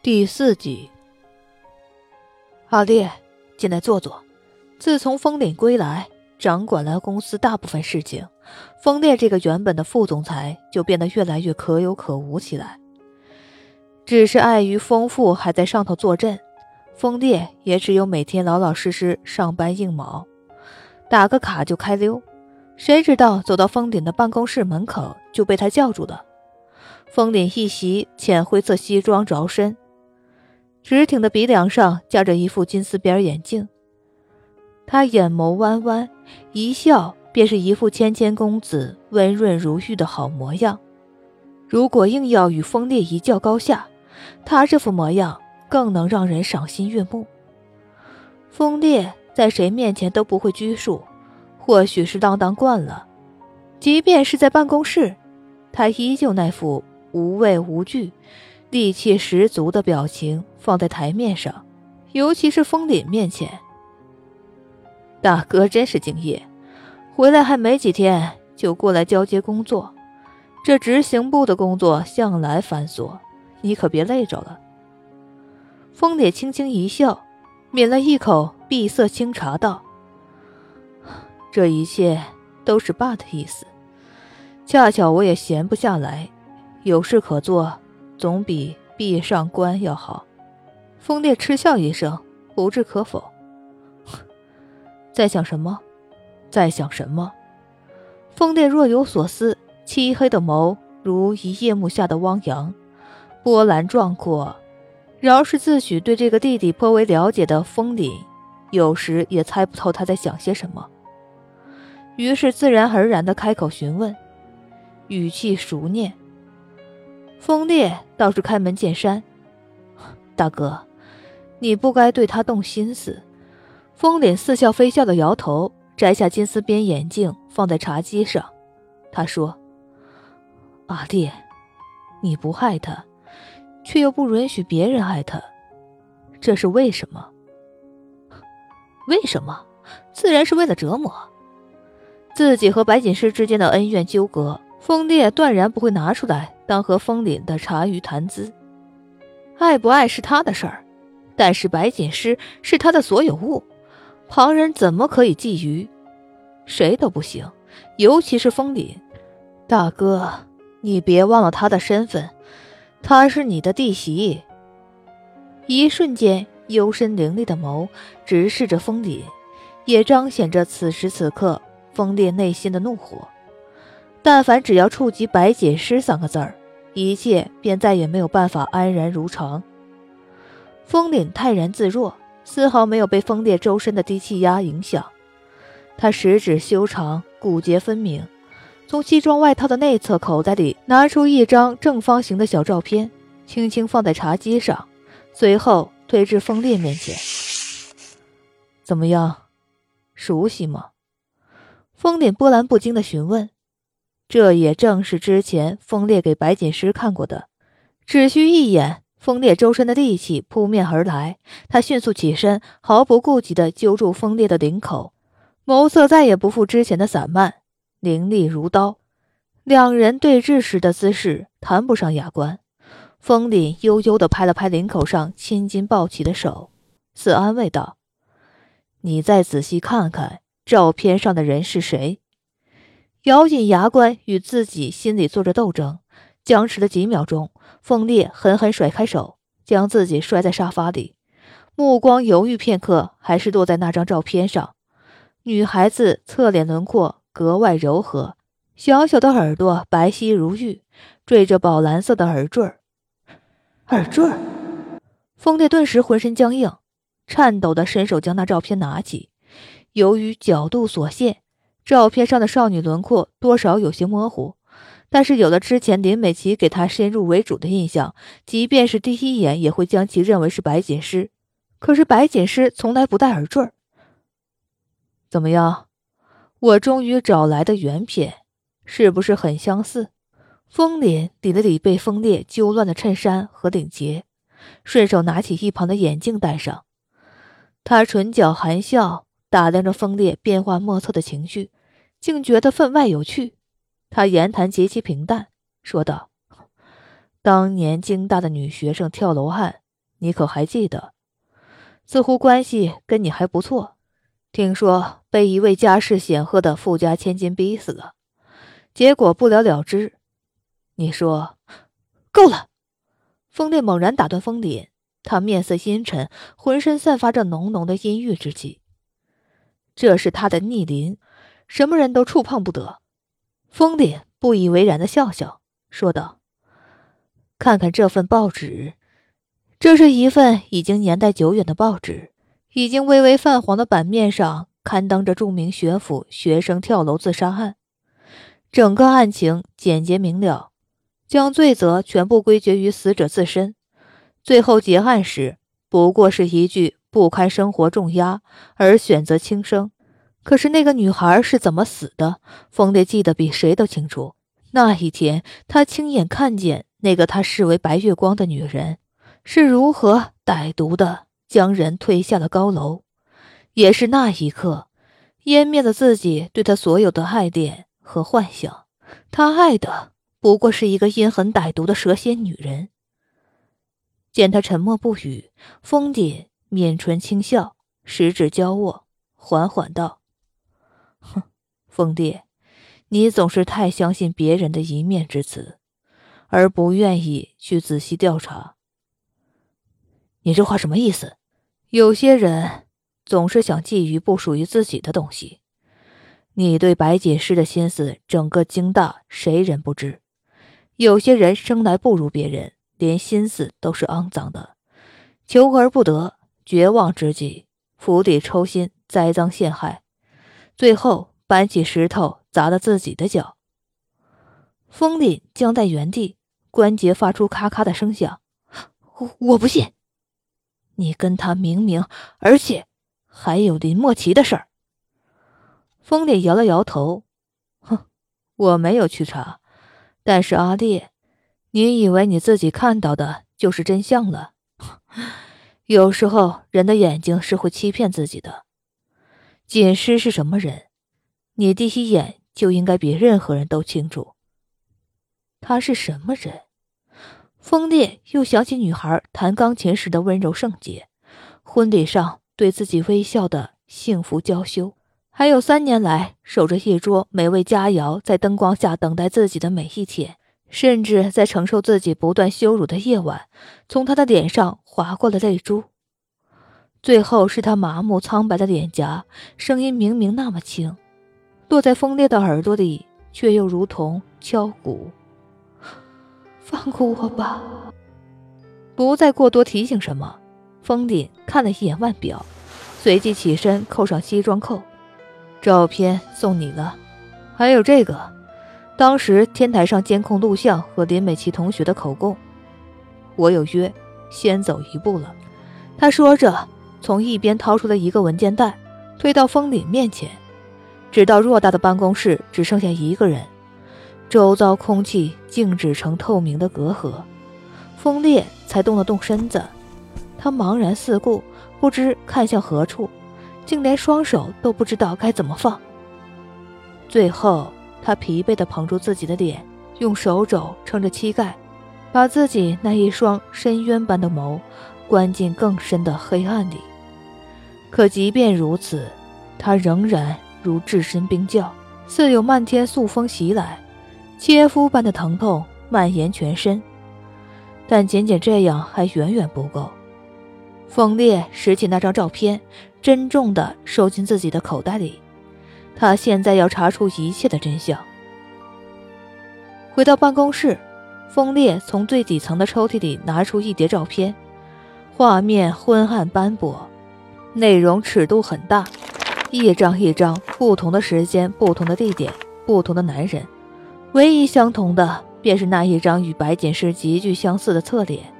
第四集，阿烈，进来坐坐。自从峰顶归来，掌管了公司大部分事情，峰烈这个原本的副总裁就变得越来越可有可无起来。只是碍于风父还在上头坐镇，风烈也只有每天老老实实上班应卯，打个卡就开溜。谁知道走到峰顶的办公室门口，就被他叫住了。峰顶一袭浅灰色西装着身。直挺的鼻梁上架着一副金丝边眼镜，他眼眸弯弯，一笑便是一副谦谦公子、温润如玉的好模样。如果硬要与风烈一较高下，他这副模样更能让人赏心悦目。风烈在谁面前都不会拘束，或许是当当惯了，即便是在办公室，他依旧那副无畏无惧。戾气十足的表情放在台面上，尤其是风凛面前。大哥真是敬业，回来还没几天就过来交接工作。这执行部的工作向来繁琐，你可别累着了。风凛轻轻一笑，抿了一口碧色清茶，道：“这一切都是爸的意思。恰巧我也闲不下来，有事可做。”总比闭上关要好。风烈嗤笑一声，不置可否。在想什么？在想什么？风烈若有所思，漆黑的眸如一夜幕下的汪洋，波澜壮阔。饶是自诩对这个弟弟颇为了解的风凛，有时也猜不透他在想些什么。于是自然而然的开口询问，语气熟念。风烈倒是开门见山：“大哥，你不该对他动心思。”风脸似笑非笑的摇头，摘下金丝边眼镜放在茶几上。他说：“阿烈，你不害他，却又不允许别人爱他，这是为什么？为什么？自然是为了折磨自己和白锦诗之间的恩怨纠葛。风烈断然不会拿出来。”当和风凛的茶余谈资，爱不爱是他的事儿，但是白锦诗是他的所有物，旁人怎么可以觊觎？谁都不行，尤其是风凛。大哥，你别忘了他的身份，他是你的弟媳。一瞬间，幽深凌厉的眸直视着风凛，也彰显着此时此刻风烈内心的怒火。但凡只要触及“白锦诗”三个字儿，一切便再也没有办法安然如常。风凛泰然自若，丝毫没有被风烈周身的低气压影响。他十指修长，骨节分明，从西装外套的内侧口袋里拿出一张正方形的小照片，轻轻放在茶几上，随后推至风烈面前。怎么样，熟悉吗？风凛波澜不惊地询问。这也正是之前风烈给白锦诗看过的，只需一眼，风烈周身的戾气扑面而来，他迅速起身，毫不顾忌地揪住风烈的领口，眸色再也不复之前的散漫，凌厉如刀。两人对峙时的姿势谈不上雅观。风凛悠悠地拍了拍领口上青筋暴起的手，似安慰道：“你再仔细看看，照片上的人是谁？”咬紧牙关，与自己心里做着斗争，僵持了几秒钟，风烈狠狠甩开手，将自己摔在沙发里，目光犹豫片刻，还是落在那张照片上。女孩子侧脸轮廓格外柔和，小小的耳朵白皙如玉，缀着宝蓝色的耳坠儿。耳坠儿，风烈顿时浑身僵硬，颤抖的伸手将那照片拿起，由于角度所限。照片上的少女轮廓多少有些模糊，但是有了之前林美琪给她先入为主的印象，即便是第一眼也会将其认为是白锦诗。可是白锦诗从来不戴耳坠怎么样？我终于找来的原片，是不是很相似？风林理了理被风烈揪乱的衬衫和领结，顺手拿起一旁的眼镜戴上。他唇角含笑，打量着风烈变化莫测的情绪。竟觉得分外有趣。他言谈极其平淡，说道：“当年京大的女学生跳楼案你可还记得？似乎关系跟你还不错。听说被一位家世显赫的富家千金逼死了，结果不了了之。你说够了！风烈猛然打断风林，他面色阴沉，浑身散发着浓浓的阴郁之气。这是他的逆鳞，什么人都触碰不得。风凛不以为然的笑笑，说道：“看看这份报纸，这是一份已经年代久远的报纸。”已经微微泛黄的版面上刊登着著名学府学生跳楼自杀案，整个案情简洁明了，将罪责全部归结于死者自身。最后结案时，不过是一句“不堪生活重压而选择轻生”。可是那个女孩是怎么死的？风烈记得比谁都清楚。那一天，他亲眼看见那个他视为白月光的女人是如何歹毒的。将人推下了高楼，也是那一刻，湮灭了自己对他所有的爱恋和幻想。他爱的不过是一个阴狠歹毒的蛇蝎女人。见他沉默不语，风姐抿唇轻笑，十指交握，缓缓道：“哼，风帝，你总是太相信别人的一面之词，而不愿意去仔细调查。你这话什么意思？”有些人总是想觊觎不属于自己的东西。你对白锦诗的心思，整个京大谁人不知？有些人生来不如别人，连心思都是肮脏的，求而不得，绝望之际，釜底抽薪，栽赃陷害，最后搬起石头砸了自己的脚。风凛僵在原地，关节发出咔咔的声响。我我不信。你跟他明明，而且还有林莫奇的事儿。风烈摇了摇头，哼，我没有去查。但是阿烈，你以为你自己看到的就是真相了？有时候人的眼睛是会欺骗自己的。锦诗是什么人？你第一眼就应该比任何人都清楚。他是什么人？风烈又想起女孩弹钢琴时的温柔圣洁，婚礼上对自己微笑的幸福娇羞，还有三年来守着一桌美味佳肴，在灯光下等待自己的每一天，甚至在承受自己不断羞辱的夜晚，从他的脸上划过了泪珠。最后是他麻木苍白的脸颊，声音明明那么轻，落在风烈的耳朵里，却又如同敲鼓。放过我吧！不再过多提醒什么。风凛看了一眼腕表，随即起身扣上西装扣。照片送你了，还有这个，当时天台上监控录像和林美琪同学的口供。我有约，先走一步了。他说着，从一边掏出了一个文件袋，推到风凛面前，直到偌大的办公室只剩下一个人。周遭空气静止成透明的隔阂，风烈才动了动身子。他茫然四顾，不知看向何处，竟连双手都不知道该怎么放。最后，他疲惫地捧住自己的脸，用手肘撑着膝盖，把自己那一双深渊般的眸关进更深的黑暗里。可即便如此，他仍然如置身冰窖，似有漫天素风袭来。切肤般的疼痛蔓延全身，但仅仅这样还远远不够。风烈拾起那张照片，珍重地收进自己的口袋里。他现在要查出一切的真相。回到办公室，风烈从最底层的抽屉里拿出一叠照片，画面昏暗斑驳，内容尺度很大，一张一张，不同的时间、不同的地点、不同的男人。唯一相同的，便是那一张与白锦诗极具相似的侧脸。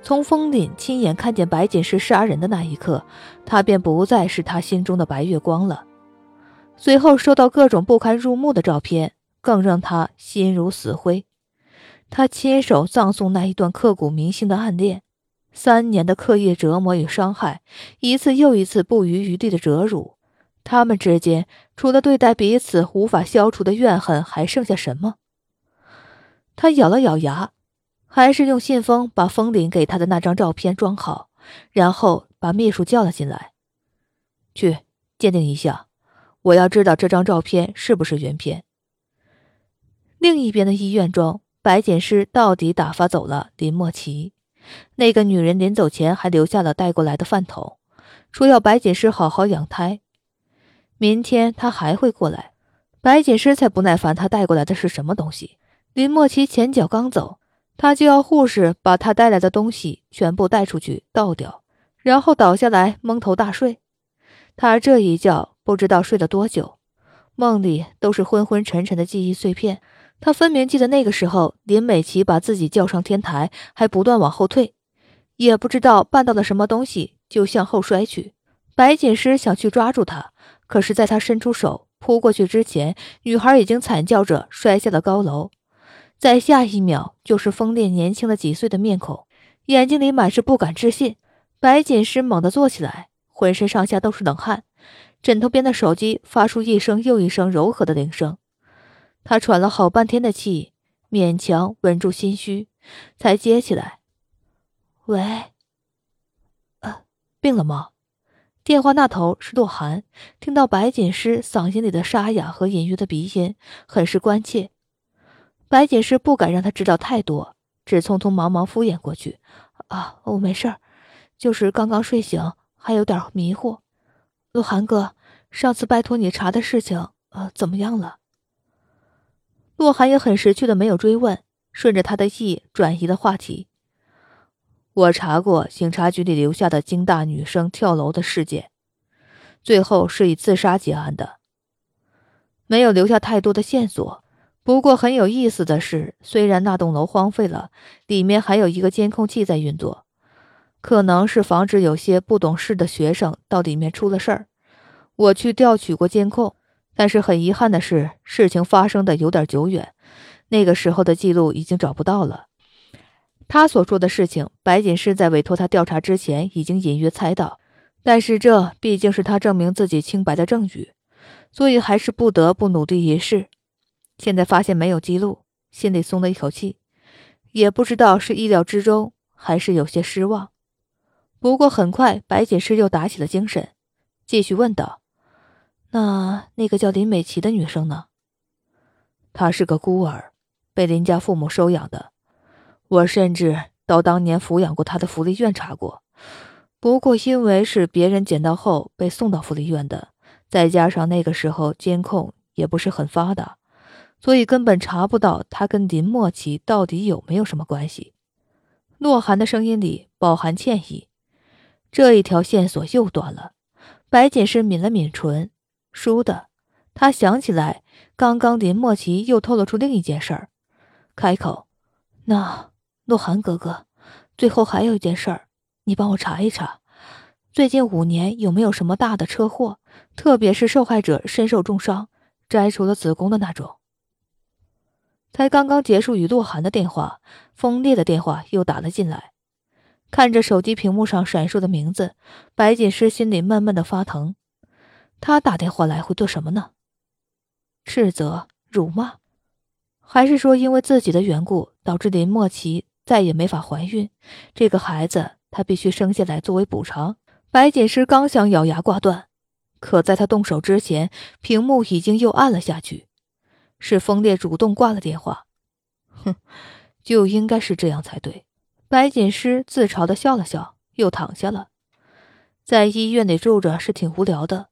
从风凛亲眼看见白锦诗杀人的那一刻，他便不再是他心中的白月光了。随后收到各种不堪入目的照片，更让他心如死灰。他亲手葬送那一段刻骨铭心的暗恋，三年的刻意折磨与伤害，一次又一次不遗余力的折辱。他们之间除了对待彼此无法消除的怨恨，还剩下什么？他咬了咬牙，还是用信封把风铃给他的那张照片装好，然后把秘书叫了进来，去鉴定一下。我要知道这张照片是不是原片。另一边的医院中，白检师到底打发走了林莫奇。那个女人临走前还留下了带过来的饭桶，说要白锦诗好好养胎。明天她还会过来。白锦诗才不耐烦，她带过来的是什么东西？林莫奇前脚刚走，他就要护士把他带来的东西全部带出去倒掉，然后倒下来蒙头大睡。他这一觉不知道睡了多久，梦里都是昏昏沉沉的记忆碎片。他分明记得那个时候，林美琪把自己叫上天台，还不断往后退，也不知道绊到了什么东西，就向后摔去。白锦诗想去抓住他，可是在他伸出手扑过去之前，女孩已经惨叫着摔下了高楼。在下一秒，就是风烈年轻了几岁的面孔，眼睛里满是不敢置信。白锦诗猛地坐起来，浑身上下都是冷汗，枕头边的手机发出一声又一声柔和的铃声。他喘了好半天的气，勉强稳住心虚，才接起来。喂，呃，病了吗？电话那头是洛寒，听到白锦诗嗓音里的沙哑和隐约的鼻音，很是关切。白锦诗不敢让他知道太多，只匆匆忙忙敷衍过去：“啊，我没事儿，就是刚刚睡醒，还有点迷糊。洛寒哥，上次拜托你查的事情，呃，怎么样了？”洛寒也很识趣的没有追问，顺着他的意转移了话题。我查过警察局里留下的京大女生跳楼的事件，最后是以自杀结案的，没有留下太多的线索。不过很有意思的是，虽然那栋楼荒废了，里面还有一个监控器在运作，可能是防止有些不懂事的学生到里面出了事儿。我去调取过监控。但是很遗憾的是，事情发生的有点久远，那个时候的记录已经找不到了。他所说的事情，白锦诗在委托他调查之前已经隐约猜到，但是这毕竟是他证明自己清白的证据，所以还是不得不努力一试。现在发现没有记录，心里松了一口气，也不知道是意料之中还是有些失望。不过很快，白锦诗又打起了精神，继续问道。那那个叫林美琪的女生呢？她是个孤儿，被林家父母收养的。我甚至到当年抚养过她的福利院查过，不过因为是别人捡到后被送到福利院的，再加上那个时候监控也不是很发达，所以根本查不到她跟林墨琪到底有没有什么关系。洛寒的声音里饱含歉意，这一条线索又断了。白锦诗抿了抿唇。输的，他想起来，刚刚林墨琪又透露出另一件事儿，开口：“那洛寒哥哥，最后还有一件事儿，你帮我查一查，最近五年有没有什么大的车祸，特别是受害者身受重伤，摘除了子宫的那种。”才刚刚结束与洛寒的电话，锋烈的电话又打了进来，看着手机屏幕上闪烁的名字，白锦诗心里闷闷的发疼。他打电话来会做什么呢？斥责、辱骂，还是说因为自己的缘故导致林墨琪再也没法怀孕？这个孩子他必须生下来作为补偿。白锦诗刚想咬牙挂断，可在他动手之前，屏幕已经又暗了下去。是风烈主动挂了电话。哼，就应该是这样才对。白锦诗自嘲的笑了笑，又躺下了。在医院里住着是挺无聊的。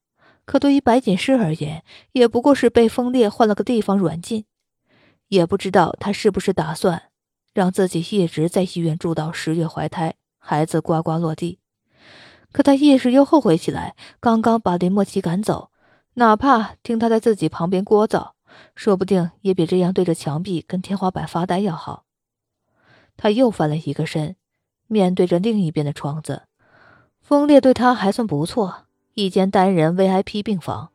可对于白锦诗而言，也不过是被风烈换了个地方软禁，也不知道他是不是打算让自己一直在医院住到十月怀胎，孩子呱呱落地。可他一时又后悔起来，刚刚把林墨琪赶走，哪怕听他在自己旁边聒噪，说不定也比这样对着墙壁跟天花板发呆要好。他又翻了一个身，面对着另一边的窗子，风烈对他还算不错。一间单人 VIP 病房，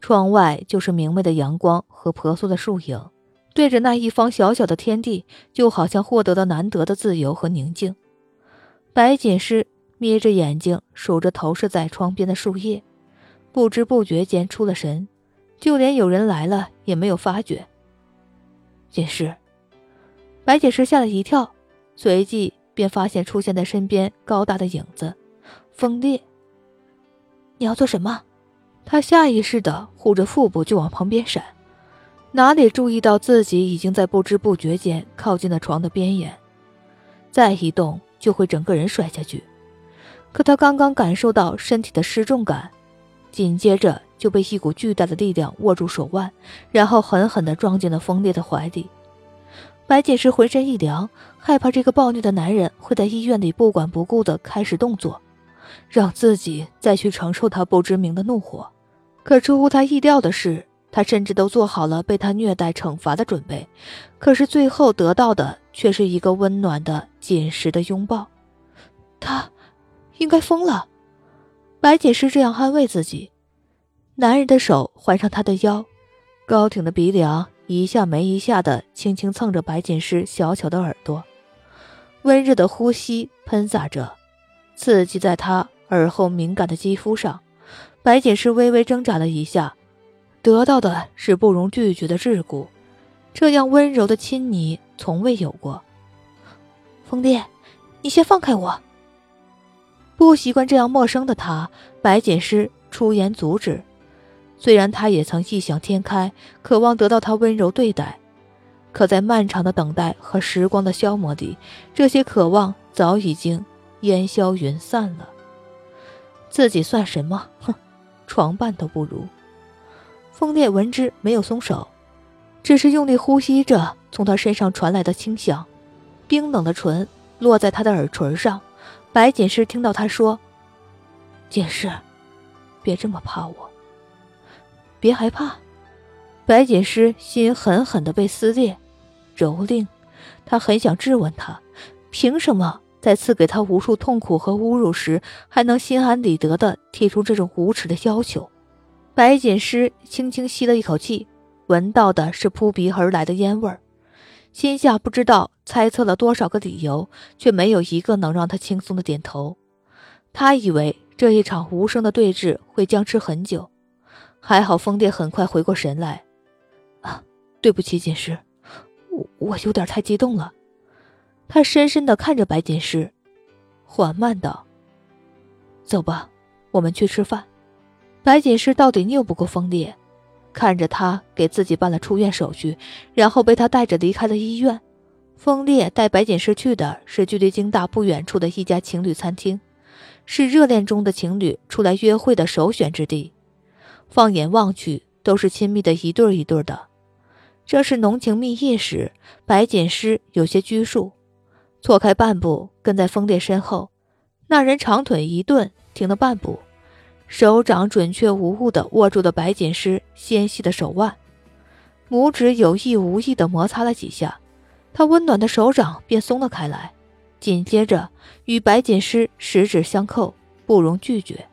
窗外就是明媚的阳光和婆娑的树影，对着那一方小小的天地，就好像获得了难得的自由和宁静。白锦诗眯着眼睛数着投射在窗边的树叶，不知不觉间出了神，就连有人来了也没有发觉。锦诗，白锦诗吓了一跳，随即便发现出现在身边高大的影子，风烈。你要做什么？他下意识的护着腹部就往旁边闪，哪里注意到自己已经在不知不觉间靠近了床的边沿，再一动就会整个人摔下去。可他刚刚感受到身体的失重感，紧接着就被一股巨大的力量握住手腕，然后狠狠地撞进了风烈的怀里。白锦诗浑身一凉，害怕这个暴虐的男人会在医院里不管不顾地开始动作，让自己再去承受他不知名的怒火。可出乎他意料的是，他甚至都做好了被他虐待惩罚的准备，可是最后得到的却是一个温暖的、紧实的拥抱。他。应该疯了，白锦诗这样安慰自己。男人的手环上她的腰，高挺的鼻梁一下没一下的轻轻蹭着白锦诗小巧的耳朵，温热的呼吸喷洒着，刺激在她耳后敏感的肌肤上。白锦诗微微挣扎了一下，得到的是不容拒绝的桎梏，这样温柔的亲昵从未有过。风烈，你先放开我。不习惯这样陌生的他，白锦诗出言阻止。虽然他也曾异想天开，渴望得到他温柔对待，可在漫长的等待和时光的消磨里，这些渴望早已经烟消云散了。自己算什么？哼，床伴都不如。风烈闻之没有松手，只是用力呼吸着从他身上传来的清香，冰冷的唇落在他的耳垂上。白锦诗听到他说：“锦诗，别这么怕我，别害怕。”白锦诗心狠狠的被撕裂、蹂躏，他很想质问他，凭什么在赐给他无数痛苦和侮辱时，还能心安理得的提出这种无耻的要求？白锦诗轻轻吸了一口气，闻到的是扑鼻而来的烟味儿。心下不知道猜测了多少个理由，却没有一个能让他轻松的点头。他以为这一场无声的对峙会僵持很久，还好风烈很快回过神来。啊，对不起，锦诗，我我有点太激动了。他深深的看着白锦诗，缓慢道：“走吧，我们去吃饭。”白锦诗到底拗不过风烈。看着他给自己办了出院手续，然后被他带着离开了医院。风烈带白锦诗去的是距离京大不远处的一家情侣餐厅，是热恋中的情侣出来约会的首选之地。放眼望去，都是亲密的一对一对的。正是浓情蜜意时，白锦诗有些拘束，错开半步，跟在风烈身后。那人长腿一顿，停了半步。手掌准确无误地握住了白锦诗纤细的手腕，拇指有意无意地摩擦了几下，他温暖的手掌便松了开来，紧接着与白锦诗十指相扣，不容拒绝。